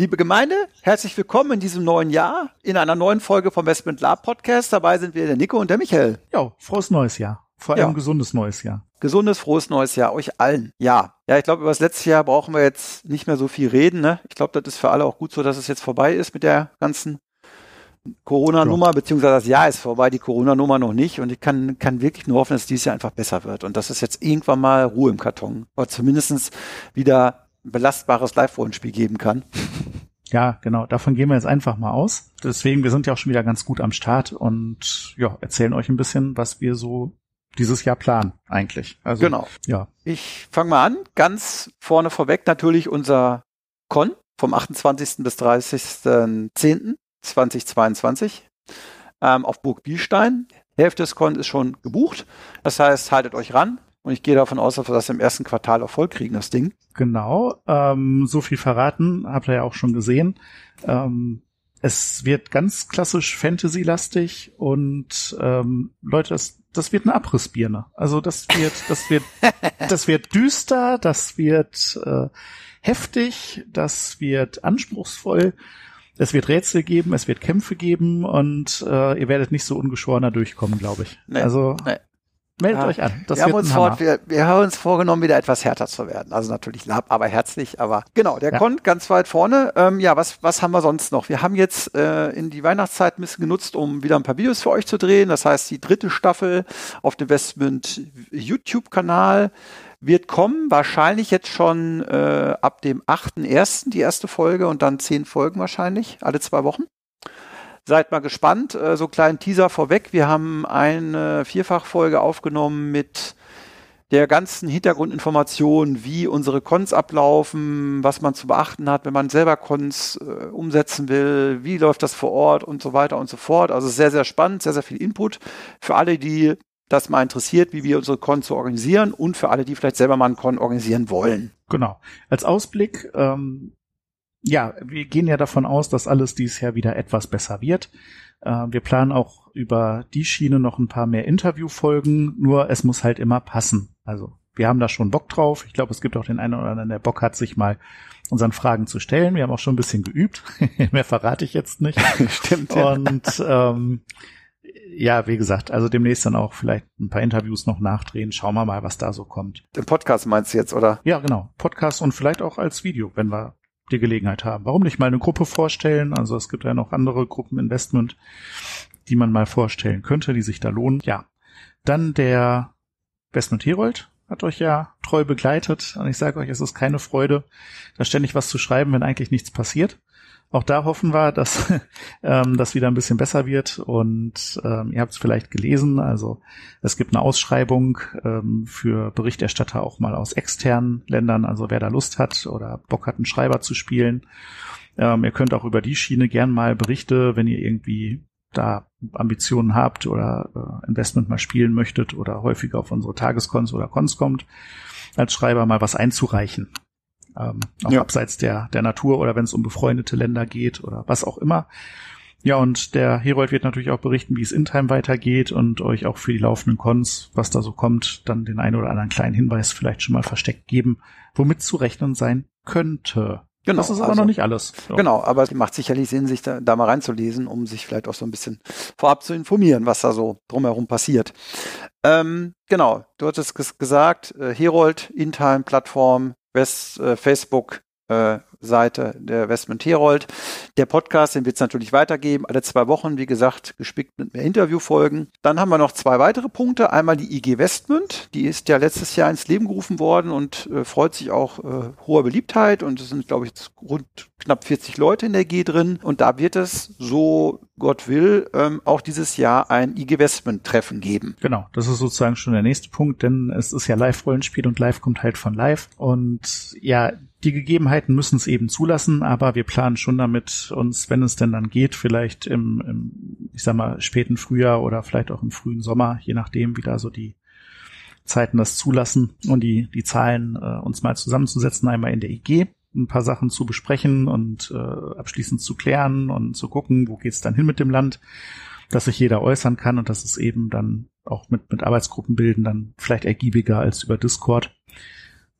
Liebe Gemeinde, herzlich willkommen in diesem neuen Jahr, in einer neuen Folge vom Westment Lab Podcast. Dabei sind wir der Nico und der Michael. Ja, frohes neues Jahr. Vor allem ja. gesundes neues Jahr. Gesundes, frohes neues Jahr euch allen. Ja, ja, ich glaube, über das letzte Jahr brauchen wir jetzt nicht mehr so viel reden. Ne? Ich glaube, das ist für alle auch gut so, dass es jetzt vorbei ist mit der ganzen Corona-Nummer, beziehungsweise das Jahr ist vorbei, die Corona-Nummer noch nicht. Und ich kann, kann wirklich nur hoffen, dass dieses Jahr einfach besser wird und dass es jetzt irgendwann mal Ruhe im Karton oder zumindest wieder belastbares Live-Rollenspiel geben kann. Ja, genau. Davon gehen wir jetzt einfach mal aus. Deswegen, wir sind ja auch schon wieder ganz gut am Start und ja, erzählen euch ein bisschen, was wir so dieses Jahr planen eigentlich. Also, genau. Ja. Ich fange mal an. Ganz vorne vorweg natürlich unser Con vom 28. bis 30.10.2022 ähm, auf Burg Bielstein. Hälfte des Con ist schon gebucht. Das heißt, haltet euch ran. Und ich gehe davon aus, dass wir das im ersten Quartal auch voll kriegen, das Ding. Genau. Ähm, so viel verraten, habt ihr ja auch schon gesehen. Ähm, es wird ganz klassisch Fantasy-lastig und ähm, Leute, das, das wird eine Abrissbirne. Also das wird, das wird, das wird düster, das wird äh, heftig, das wird anspruchsvoll. Es wird Rätsel geben, es wird Kämpfe geben und äh, ihr werdet nicht so ungeschorener durchkommen, glaube ich. Nee, also nee. Meldet ja, euch an. Das wir, haben uns vor, wir, wir, haben uns vorgenommen, wieder etwas härter zu werden. Also natürlich lab, aber herzlich. Aber genau, der ja. kommt ganz weit vorne. Ähm, ja, was, was haben wir sonst noch? Wir haben jetzt äh, in die Weihnachtszeit ein bisschen genutzt, um wieder ein paar Videos für euch zu drehen. Das heißt, die dritte Staffel auf dem Westmund YouTube-Kanal wird kommen. Wahrscheinlich jetzt schon äh, ab dem 8.1. die erste Folge und dann zehn Folgen wahrscheinlich, alle zwei Wochen. Seid mal gespannt. Äh, so kleinen Teaser vorweg. Wir haben eine Vierfachfolge aufgenommen mit der ganzen Hintergrundinformation, wie unsere Cons ablaufen, was man zu beachten hat, wenn man selber Cons äh, umsetzen will, wie läuft das vor Ort und so weiter und so fort. Also sehr, sehr spannend, sehr, sehr viel Input für alle, die das mal interessiert, wie wir unsere Cons so organisieren und für alle, die vielleicht selber mal einen Con organisieren wollen. Genau. Als Ausblick, ähm, ja, wir gehen ja davon aus, dass alles dieses Jahr wieder etwas besser wird. Äh, wir planen auch über die Schiene noch ein paar mehr Interviewfolgen, nur es muss halt immer passen. Also wir haben da schon Bock drauf. Ich glaube, es gibt auch den einen oder anderen, der Bock hat, sich mal unseren Fragen zu stellen. Wir haben auch schon ein bisschen geübt. mehr verrate ich jetzt nicht. Stimmt. Und ähm, ja, wie gesagt, also demnächst dann auch vielleicht ein paar Interviews noch nachdrehen. Schauen wir mal, was da so kommt. Den Podcast meinst du jetzt, oder? Ja, genau. Podcast und vielleicht auch als Video, wenn wir die Gelegenheit haben. Warum nicht mal eine Gruppe vorstellen? Also es gibt ja noch andere Gruppeninvestment, die man mal vorstellen könnte, die sich da lohnen. Ja. Dann der Westmund Herold hat euch ja treu begleitet und ich sage euch, es ist keine Freude, da ständig was zu schreiben, wenn eigentlich nichts passiert. Auch da hoffen wir, dass ähm, das wieder ein bisschen besser wird. Und ähm, ihr habt es vielleicht gelesen. Also es gibt eine Ausschreibung ähm, für Berichterstatter auch mal aus externen Ländern. Also wer da Lust hat oder Bock hat, einen Schreiber zu spielen. Ähm, ihr könnt auch über die Schiene gern mal Berichte, wenn ihr irgendwie da Ambitionen habt oder äh, Investment mal spielen möchtet oder häufiger auf unsere Tageskons oder Cons kommt, als Schreiber mal was einzureichen ähm, auch ja. abseits der, der Natur oder wenn es um befreundete Länder geht oder was auch immer. Ja, und der Herold wird natürlich auch berichten, wie es in Time weitergeht und euch auch für die laufenden Cons, was da so kommt, dann den einen oder anderen kleinen Hinweis vielleicht schon mal versteckt geben, womit zu rechnen sein könnte. Genau, das ist aber also, noch nicht alles. So. Genau, aber es macht sicherlich Sinn, sich da, da mal reinzulesen, um sich vielleicht auch so ein bisschen vorab zu informieren, was da so drumherum passiert. Ähm, genau, du hattest gesagt, äh, Herold, InTime-Plattform, West, äh, Facebook äh, Seite der Westman Herold. Der Podcast, den wird es natürlich weitergeben, alle zwei Wochen, wie gesagt, gespickt mit mehr Interviewfolgen. Dann haben wir noch zwei weitere Punkte. Einmal die IG Westmund, die ist ja letztes Jahr ins Leben gerufen worden und äh, freut sich auch äh, hoher Beliebtheit und es sind, glaube ich, rund knapp 40 Leute in der G drin. Und da wird es, so Gott will, ähm, auch dieses Jahr ein IG-Westment-Treffen geben. Genau, das ist sozusagen schon der nächste Punkt, denn es ist ja Live-Rollenspiel und Live kommt halt von Live. Und ja, die Gegebenheiten müssen es eben zulassen, aber wir planen schon damit, uns, wenn es denn dann geht, vielleicht im, im, ich sag mal, späten Frühjahr oder vielleicht auch im frühen Sommer, je nachdem, wie da so die Zeiten das zulassen und die, die Zahlen äh, uns mal zusammenzusetzen, einmal in der IG, ein paar Sachen zu besprechen und äh, abschließend zu klären und zu gucken, wo geht's dann hin mit dem Land, dass sich jeder äußern kann und dass es eben dann auch mit, mit Arbeitsgruppen bilden dann vielleicht ergiebiger als über Discord.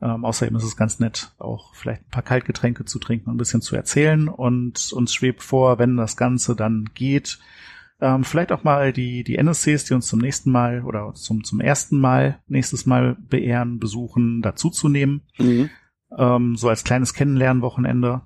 Ähm, außerdem ist es ganz nett, auch vielleicht ein paar Kaltgetränke zu trinken und ein bisschen zu erzählen. Und uns schwebt vor, wenn das Ganze dann geht, ähm, vielleicht auch mal die, die NSCs, die uns zum nächsten Mal oder zum, zum ersten Mal, nächstes Mal beehren, besuchen, dazuzunehmen. Mhm. Ähm, so als kleines Kennenlernwochenende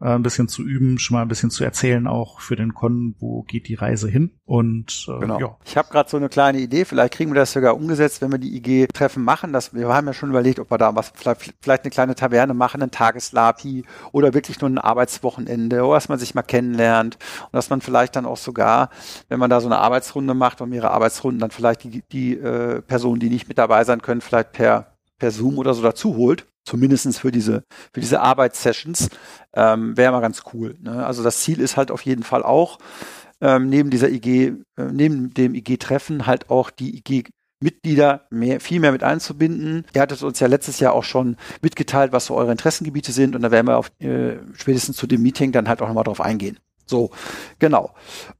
äh, ein bisschen zu üben, schon mal ein bisschen zu erzählen, auch für den Con, wo geht die Reise hin. Und äh, genau. ja. Ich habe gerade so eine kleine Idee, vielleicht kriegen wir das sogar umgesetzt, wenn wir die IG-Treffen machen. Dass, wir haben ja schon überlegt, ob wir da was, vielleicht, vielleicht eine kleine Taverne machen, ein Tageslapi oder wirklich nur ein Arbeitswochenende oder dass man sich mal kennenlernt und dass man vielleicht dann auch sogar, wenn man da so eine Arbeitsrunde macht und mehrere Arbeitsrunden, dann vielleicht die, die äh, Personen, die nicht mit dabei sein können, vielleicht per per Zoom oder so dazu holt zumindestens für diese, für diese Arbeitssessions, ähm, wäre mal ganz cool. Ne? Also das Ziel ist halt auf jeden Fall auch, ähm, neben dieser IG, äh, neben dem IG-Treffen halt auch die IG Mitglieder mehr, viel mehr mit einzubinden. Ihr hattet uns ja letztes Jahr auch schon mitgeteilt, was so eure Interessengebiete sind und da werden wir auf, äh, spätestens zu dem Meeting dann halt auch nochmal drauf eingehen. So, genau.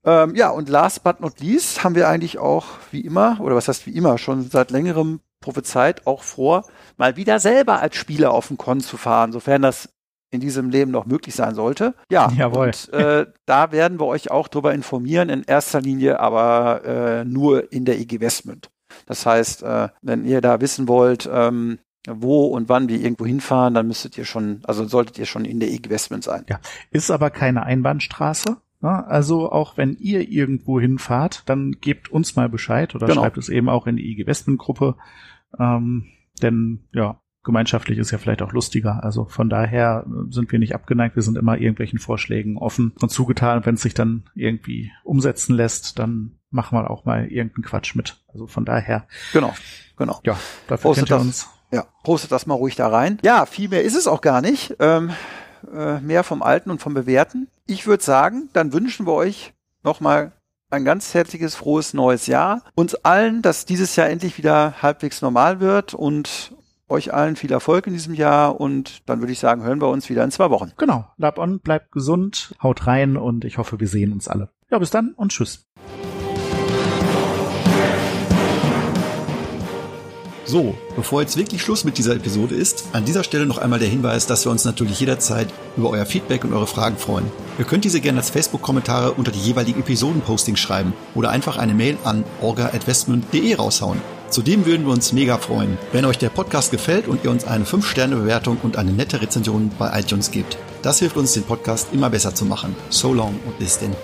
Ähm, ja, und last but not least haben wir eigentlich auch wie immer, oder was heißt wie immer, schon seit längerem prophezeit auch vor, mal wieder selber als Spieler auf den Con zu fahren, sofern das in diesem Leben noch möglich sein sollte. Ja, Jawohl. und äh, da werden wir euch auch darüber informieren, in erster Linie aber äh, nur in der IG Westmünd. Das heißt, äh, wenn ihr da wissen wollt, ähm, wo und wann wir irgendwo hinfahren, dann müsstet ihr schon, also solltet ihr schon in der IG Westmünd sein. Ja, ist aber keine Einbahnstraße. Ne? Also auch wenn ihr irgendwo hinfahrt, dann gebt uns mal Bescheid oder genau. schreibt es eben auch in die IG Westmünd Gruppe. Ähm, denn ja, gemeinschaftlich ist ja vielleicht auch lustiger. Also von daher sind wir nicht abgeneigt. Wir sind immer irgendwelchen Vorschlägen offen und zugetan. Wenn es sich dann irgendwie umsetzen lässt, dann machen wir auch mal irgendeinen Quatsch mit. Also von daher. Genau, genau. Ja, dafür kennt ihr uns. Ja, postet das mal ruhig da rein. Ja, viel mehr ist es auch gar nicht. Ähm, äh, mehr vom Alten und vom Bewährten. Ich würde sagen, dann wünschen wir euch nochmal ein ganz herzliches, frohes neues Jahr. Uns allen, dass dieses Jahr endlich wieder halbwegs normal wird und euch allen viel Erfolg in diesem Jahr und dann würde ich sagen, hören wir uns wieder in zwei Wochen. Genau. Lab on, bleibt gesund, haut rein und ich hoffe, wir sehen uns alle. Ja, bis dann und tschüss. So, bevor jetzt wirklich Schluss mit dieser Episode ist, an dieser Stelle noch einmal der Hinweis, dass wir uns natürlich jederzeit über euer Feedback und eure Fragen freuen. Ihr könnt diese gerne als Facebook-Kommentare unter die jeweiligen Episoden-Postings schreiben oder einfach eine Mail an orga.westmund.de raushauen. Zudem würden wir uns mega freuen, wenn euch der Podcast gefällt und ihr uns eine 5-Sterne-Bewertung und eine nette Rezension bei iTunes gebt. Das hilft uns, den Podcast immer besser zu machen. So long und bis denn.